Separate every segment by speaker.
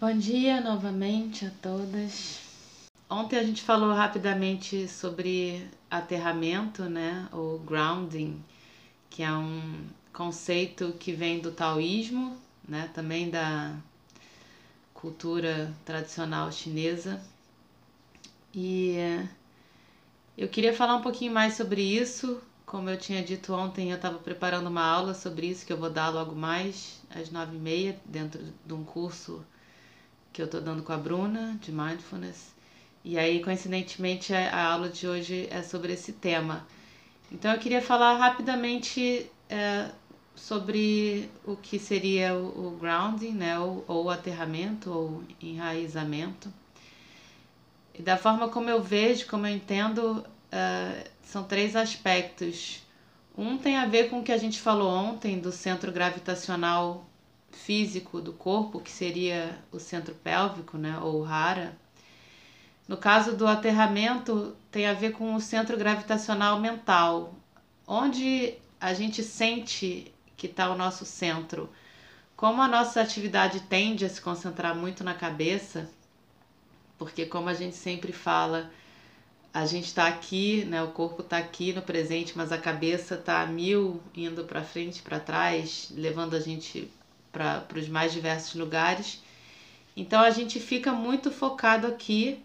Speaker 1: Bom dia novamente a todas. Ontem a gente falou rapidamente sobre aterramento, né, ou grounding, que é um conceito que vem do taoísmo, né, também da cultura tradicional chinesa. E eu queria falar um pouquinho mais sobre isso. Como eu tinha dito ontem, eu estava preparando uma aula sobre isso que eu vou dar logo mais às nove e meia dentro de um curso que eu estou dando com a Bruna de mindfulness. E aí, coincidentemente, a aula de hoje é sobre esse tema. Então, eu queria falar rapidamente é, sobre o que seria o, o grounding, né, ou, ou aterramento, ou enraizamento. E da forma como eu vejo, como eu entendo, é, são três aspectos. Um tem a ver com o que a gente falou ontem do centro gravitacional físico do corpo, que seria o centro pélvico, né, ou hara. No caso do aterramento, tem a ver com o centro gravitacional mental, onde a gente sente que está o nosso centro. Como a nossa atividade tende a se concentrar muito na cabeça, porque como a gente sempre fala, a gente está aqui, né? O corpo está aqui no presente, mas a cabeça está a mil indo para frente, para trás, levando a gente para os mais diversos lugares. Então a gente fica muito focado aqui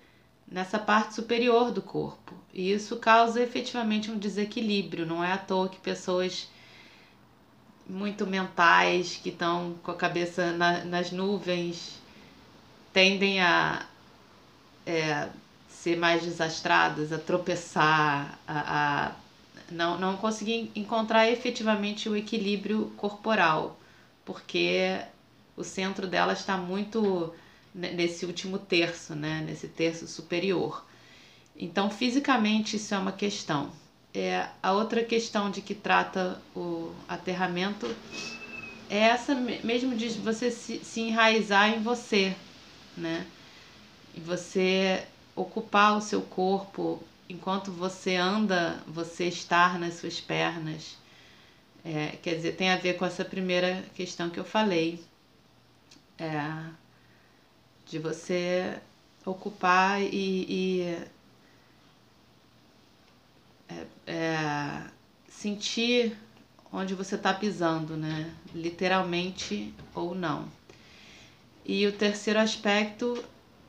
Speaker 1: nessa parte superior do corpo. E isso causa efetivamente um desequilíbrio. Não é à toa que pessoas muito mentais, que estão com a cabeça na- nas nuvens, tendem a é, ser mais desastradas, a tropeçar, a, a não, não conseguir encontrar efetivamente o equilíbrio corporal, porque o centro dela está muito ne- nesse último terço, né? nesse terço superior. Então, fisicamente, isso é uma questão. É, a outra questão de que trata o aterramento é essa me- mesmo de você se, se enraizar em você, né? E você ocupar o seu corpo enquanto você anda, você estar nas suas pernas. É, quer dizer, tem a ver com essa primeira questão que eu falei. É, de você ocupar e, e é, é, sentir onde você está pisando, né? Literalmente ou não. E o terceiro aspecto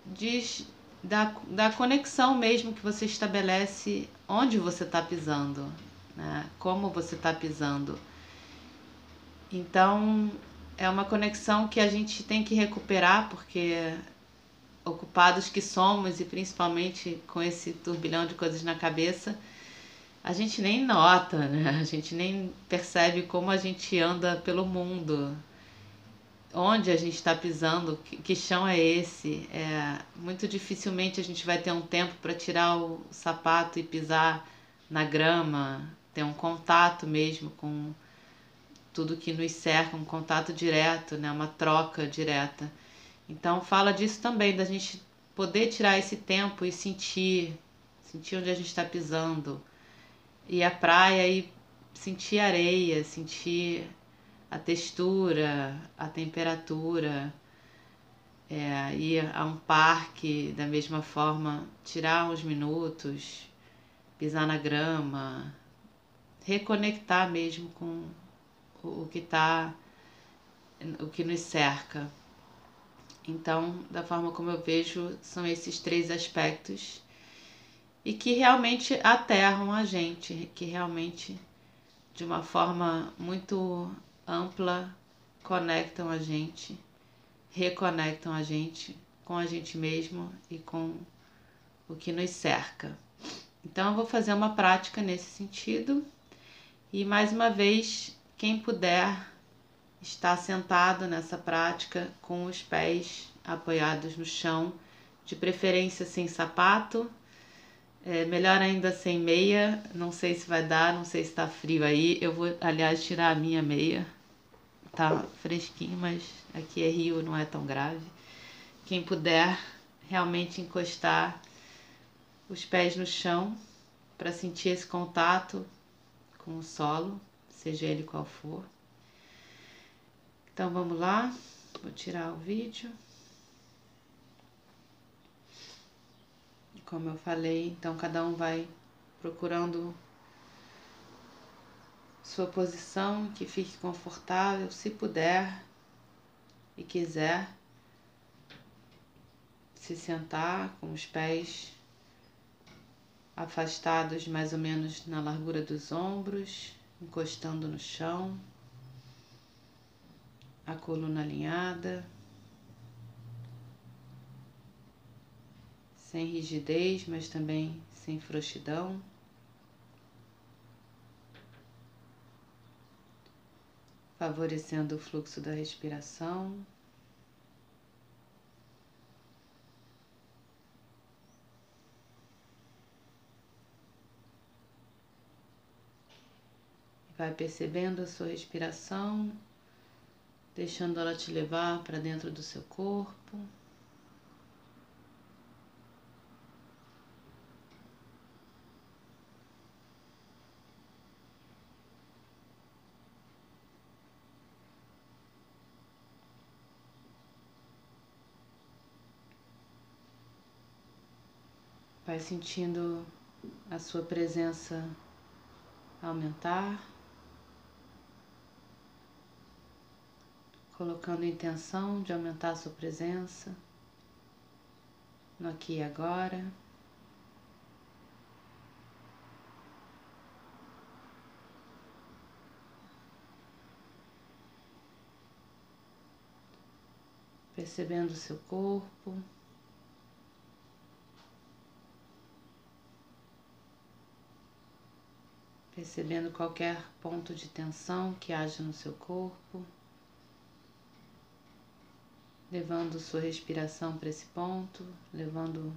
Speaker 1: diz da, da conexão mesmo que você estabelece onde você está pisando, né? Como você está pisando. Então, é uma conexão que a gente tem que recuperar, porque ocupados que somos e principalmente com esse turbilhão de coisas na cabeça, a gente nem nota, né? A gente nem percebe como a gente anda pelo mundo, onde a gente está pisando, que, chão é esse. É, muito dificilmente a gente vai ter um tempo para tirar o sapato e pisar na grama, ter um contato mesmo com tudo que nos cerca, um contato direto, né? uma troca direta. Então fala disso também, da gente poder tirar esse tempo e sentir, sentir onde a gente está pisando. Ir à praia e sentir a areia, sentir a textura, a temperatura. É, ir a um parque da mesma forma, tirar uns minutos, pisar na grama, reconectar mesmo com o, que está, o que nos cerca. Então, da forma como eu vejo, são esses três aspectos e que realmente aterram a gente, que realmente, de uma forma muito ampla, conectam a gente, reconectam a gente com a gente mesmo e com o que nos cerca. Então, eu vou fazer uma prática nesse sentido. E mais uma vez, quem puder estar sentado nessa prática com os pés apoiados no chão, de preferência sem sapato, é, melhor ainda sem meia. Não sei se vai dar, não sei se está frio aí. Eu vou, aliás, tirar a minha meia. Tá fresquinho, mas aqui é Rio, não é tão grave. Quem puder realmente encostar os pés no chão para sentir esse contato com o solo, seja ele qual for. Então vamos lá, vou tirar o vídeo. Como eu falei, então cada um vai procurando sua posição que fique confortável, se puder e quiser se sentar com os pés afastados mais ou menos na largura dos ombros, encostando no chão, a coluna alinhada, sem rigidez, mas também sem frouxidão. Favorecendo o fluxo da respiração. Vai percebendo a sua respiração, deixando ela te levar para dentro do seu corpo. Vai sentindo a sua presença aumentar. Colocando a intenção de aumentar a sua presença no aqui e agora. Percebendo o seu corpo. Percebendo qualquer ponto de tensão que haja no seu corpo levando sua respiração para esse ponto, levando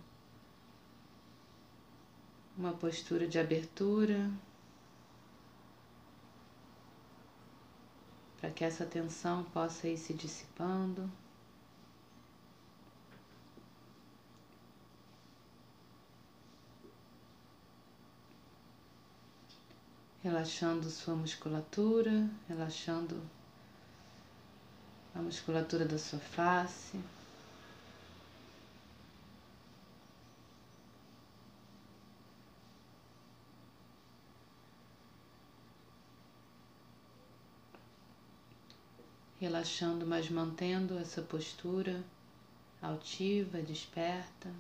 Speaker 1: uma postura de abertura para que essa tensão possa ir se dissipando. Relaxando sua musculatura, relaxando a musculatura da sua face. Relaxando, mas mantendo essa postura altiva, desperta.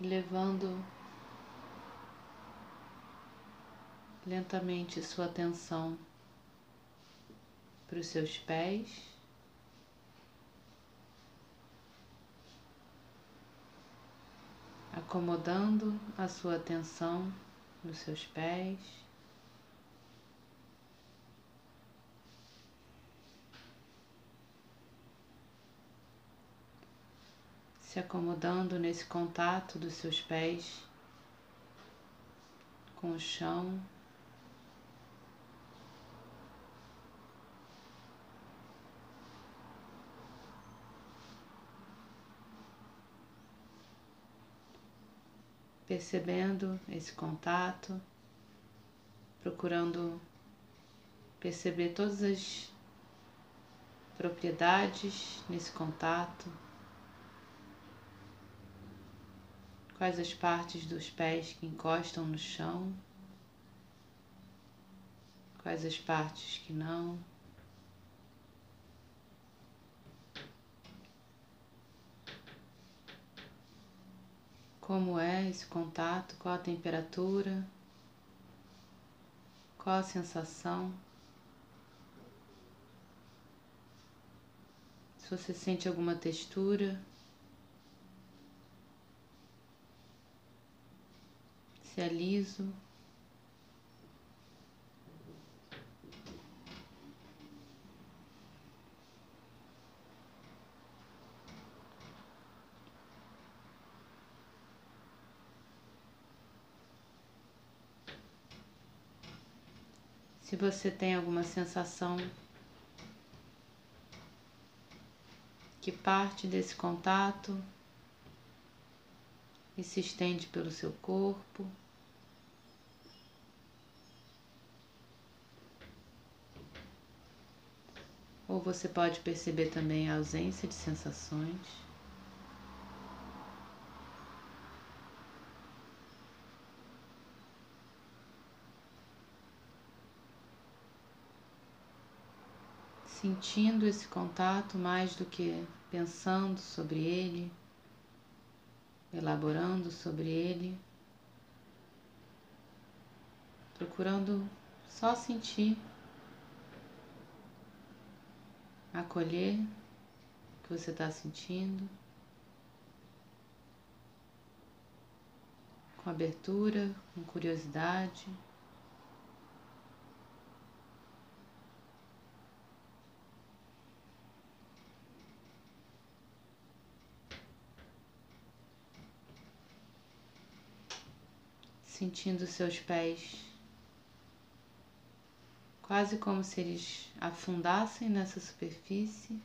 Speaker 1: levando lentamente sua atenção para os seus pés. Acomodando a sua atenção nos seus pés. Se acomodando nesse contato dos seus pés com o chão. Percebendo esse contato, procurando perceber todas as propriedades nesse contato, quais as partes dos pés que encostam no chão, quais as partes que não. Como é esse contato? Qual a temperatura? Qual a sensação? Se você sente alguma textura, se é liso. Você tem alguma sensação que parte desse contato e se estende pelo seu corpo. Ou você pode perceber também a ausência de sensações. Sentindo esse contato mais do que pensando sobre ele, elaborando sobre ele, procurando só sentir, acolher o que você está sentindo, com abertura, com curiosidade. Sentindo seus pés, quase como se eles afundassem nessa superfície,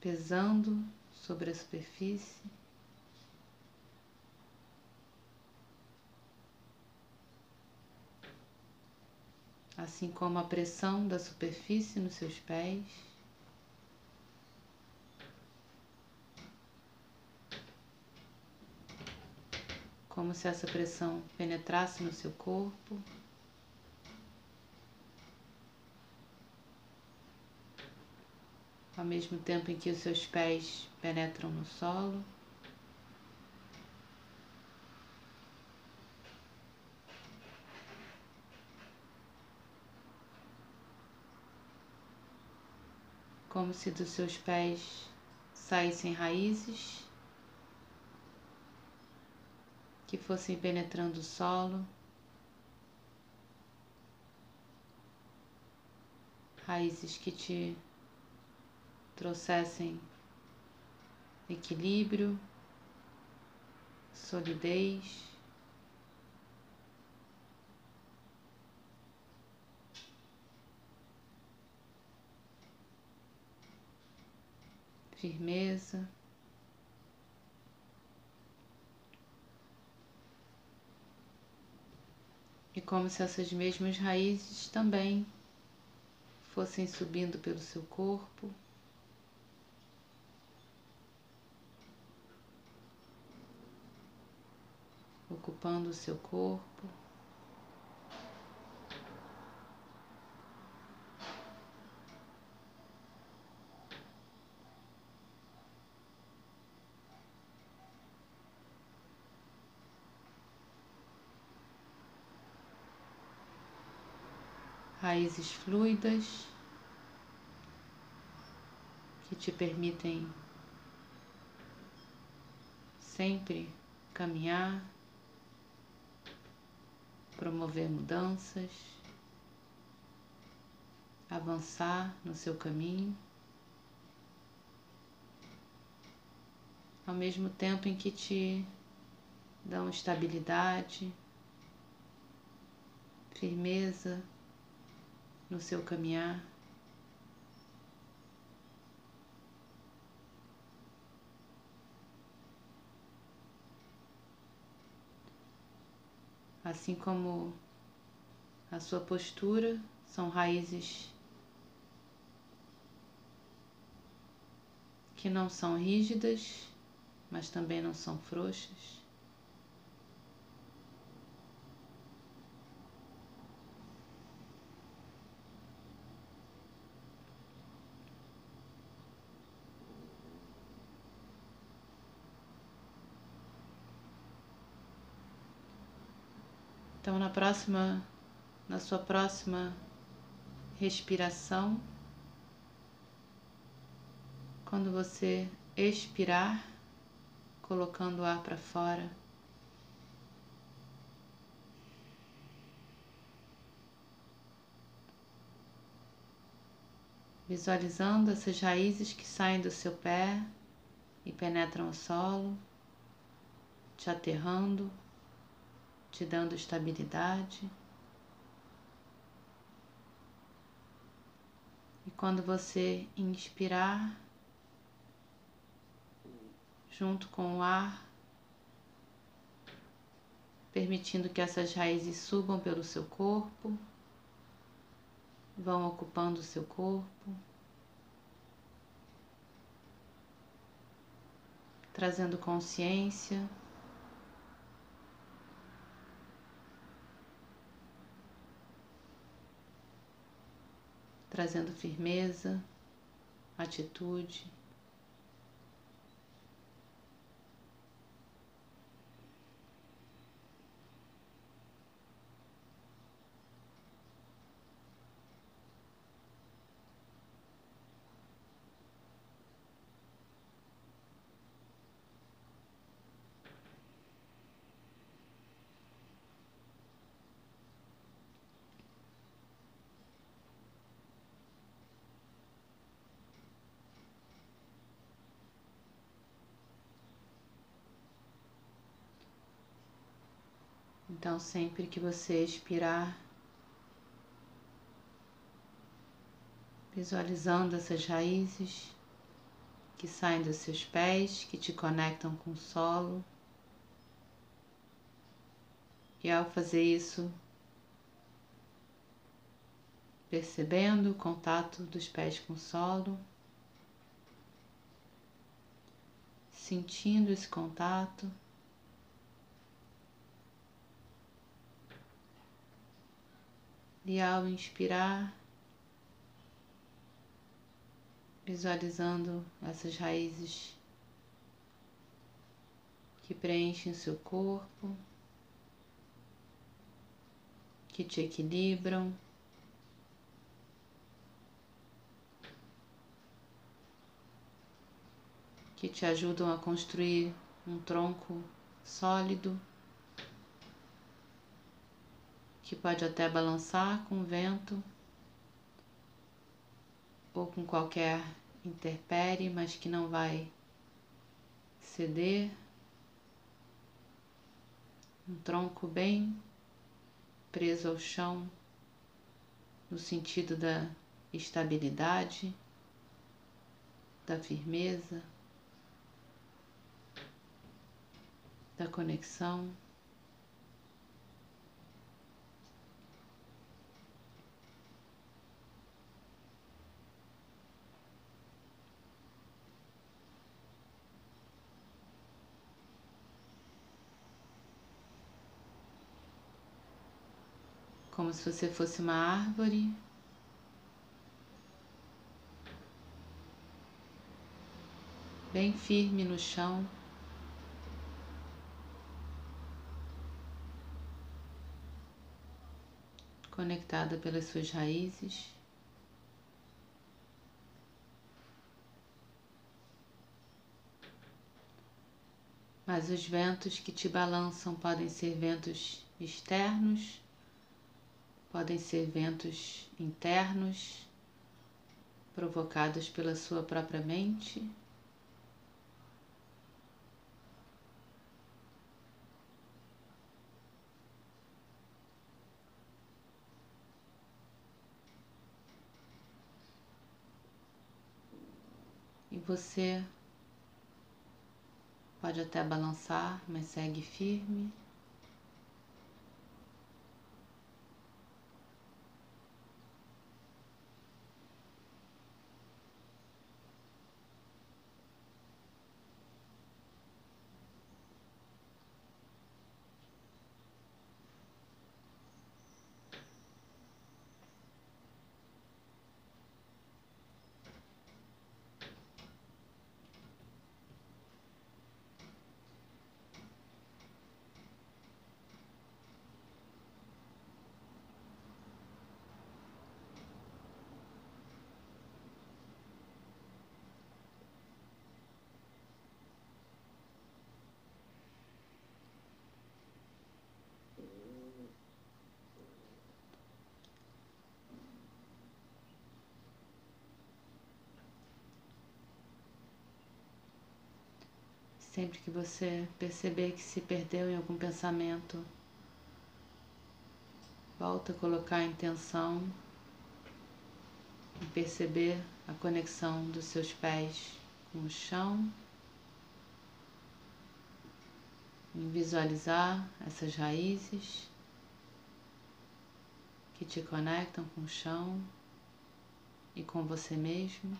Speaker 1: pesando sobre a superfície. Assim como a pressão da superfície nos seus pés. Como se essa pressão penetrasse no seu corpo. Ao mesmo tempo em que os seus pés penetram no solo. Como se dos seus pés saíssem raízes que fossem penetrando o solo, raízes que te trouxessem equilíbrio, solidez. Firmeza. E como se essas mesmas raízes também fossem subindo pelo seu corpo. Ocupando o seu corpo. Raízes fluidas que te permitem sempre caminhar, promover mudanças, avançar no seu caminho, ao mesmo tempo em que te dão estabilidade, firmeza, no seu caminhar. Assim como a sua postura são raízes que não são rígidas, mas também não são frouxas. Então, na próxima, na sua próxima respiração, Quando você expirar, colocando o ar para fora, visualizando essas raízes que saem do seu pé e penetram o solo, te aterrando, te dando estabilidade. E quando você inspirar, junto com o ar, permitindo que essas raízes subam pelo seu corpo vão ocupando o seu corpo, trazendo consciência. Trazendo firmeza, atitude. Então, sempre que você expirar, visualizando essas raízes que saem dos seus pés, que te conectam com o solo. E ao fazer isso, percebendo o contato dos pés com o solo, sentindo esse contato. E ao inspirar, visualizando essas raízes que preenchem seu corpo, que te equilibram. Que te ajudam a construir um tronco sólido. Que pode até balançar com o vento ou com qualquer interpere, mas que não vai ceder. Um tronco bem preso ao chão, no sentido da estabilidade, da firmeza, da conexão. Como se você fosse uma árvore. Bem firme no chão. Conectada pelas suas raízes. Mas os ventos que te balançam podem ser ventos externos podem ser ventos internos provocados pela sua própria mente. E você pode até balançar, mas segue firme. Sempre que você perceber que se perdeu em algum pensamento, volta a colocar a intenção e perceber a conexão dos seus pés com o chão, em visualizar essas raízes que te conectam com o chão e com você mesmo.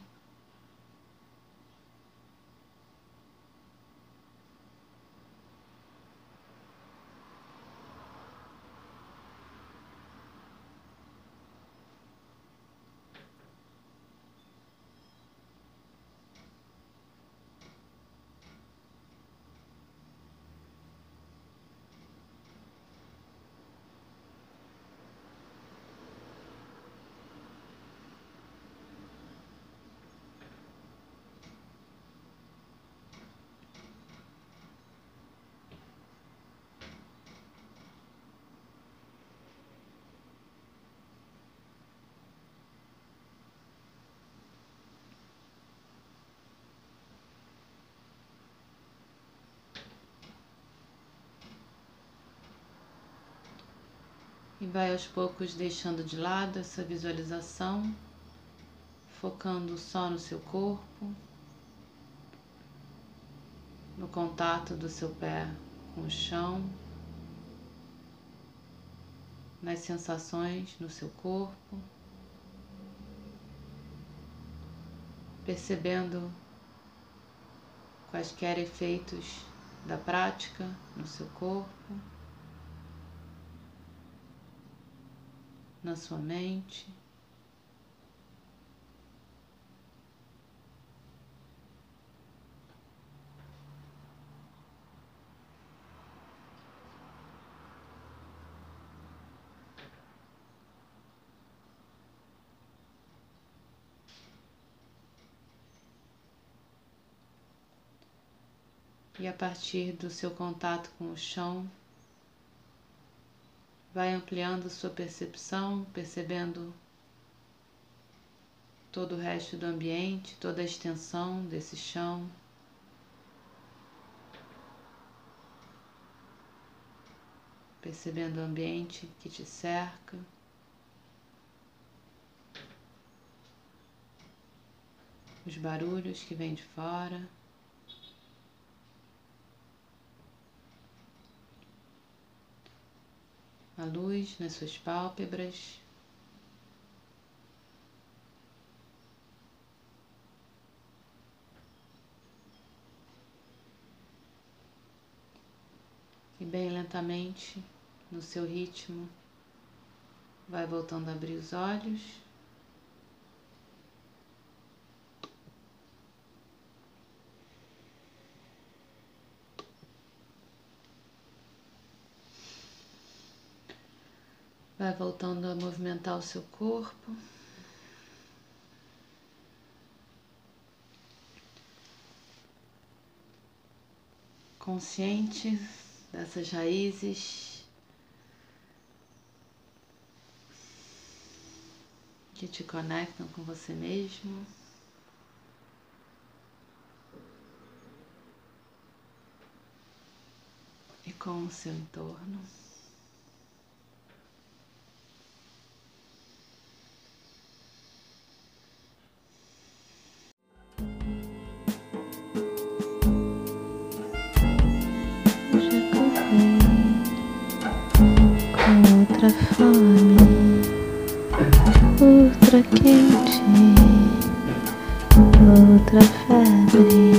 Speaker 1: E vai aos poucos deixando de lado essa visualização, focando só no seu corpo, no contato do seu pé com o chão, nas sensações no seu corpo, percebendo quaisquer efeitos da prática no seu corpo. Na sua mente. E a partir do seu contato com o chão, Vai ampliando sua percepção, percebendo todo o resto do ambiente, toda a extensão desse chão. Percebendo o ambiente que te cerca. Os barulhos que vêm de fora. A luz nas suas pálpebras. E bem lentamente, no seu ritmo, vai voltando a abrir os olhos. Vai voltando a movimentar o seu corpo. Consciente dessas raízes que te conectam com você mesmo. E com o seu entorno.
Speaker 2: Outra fome, outra quente, outra febre.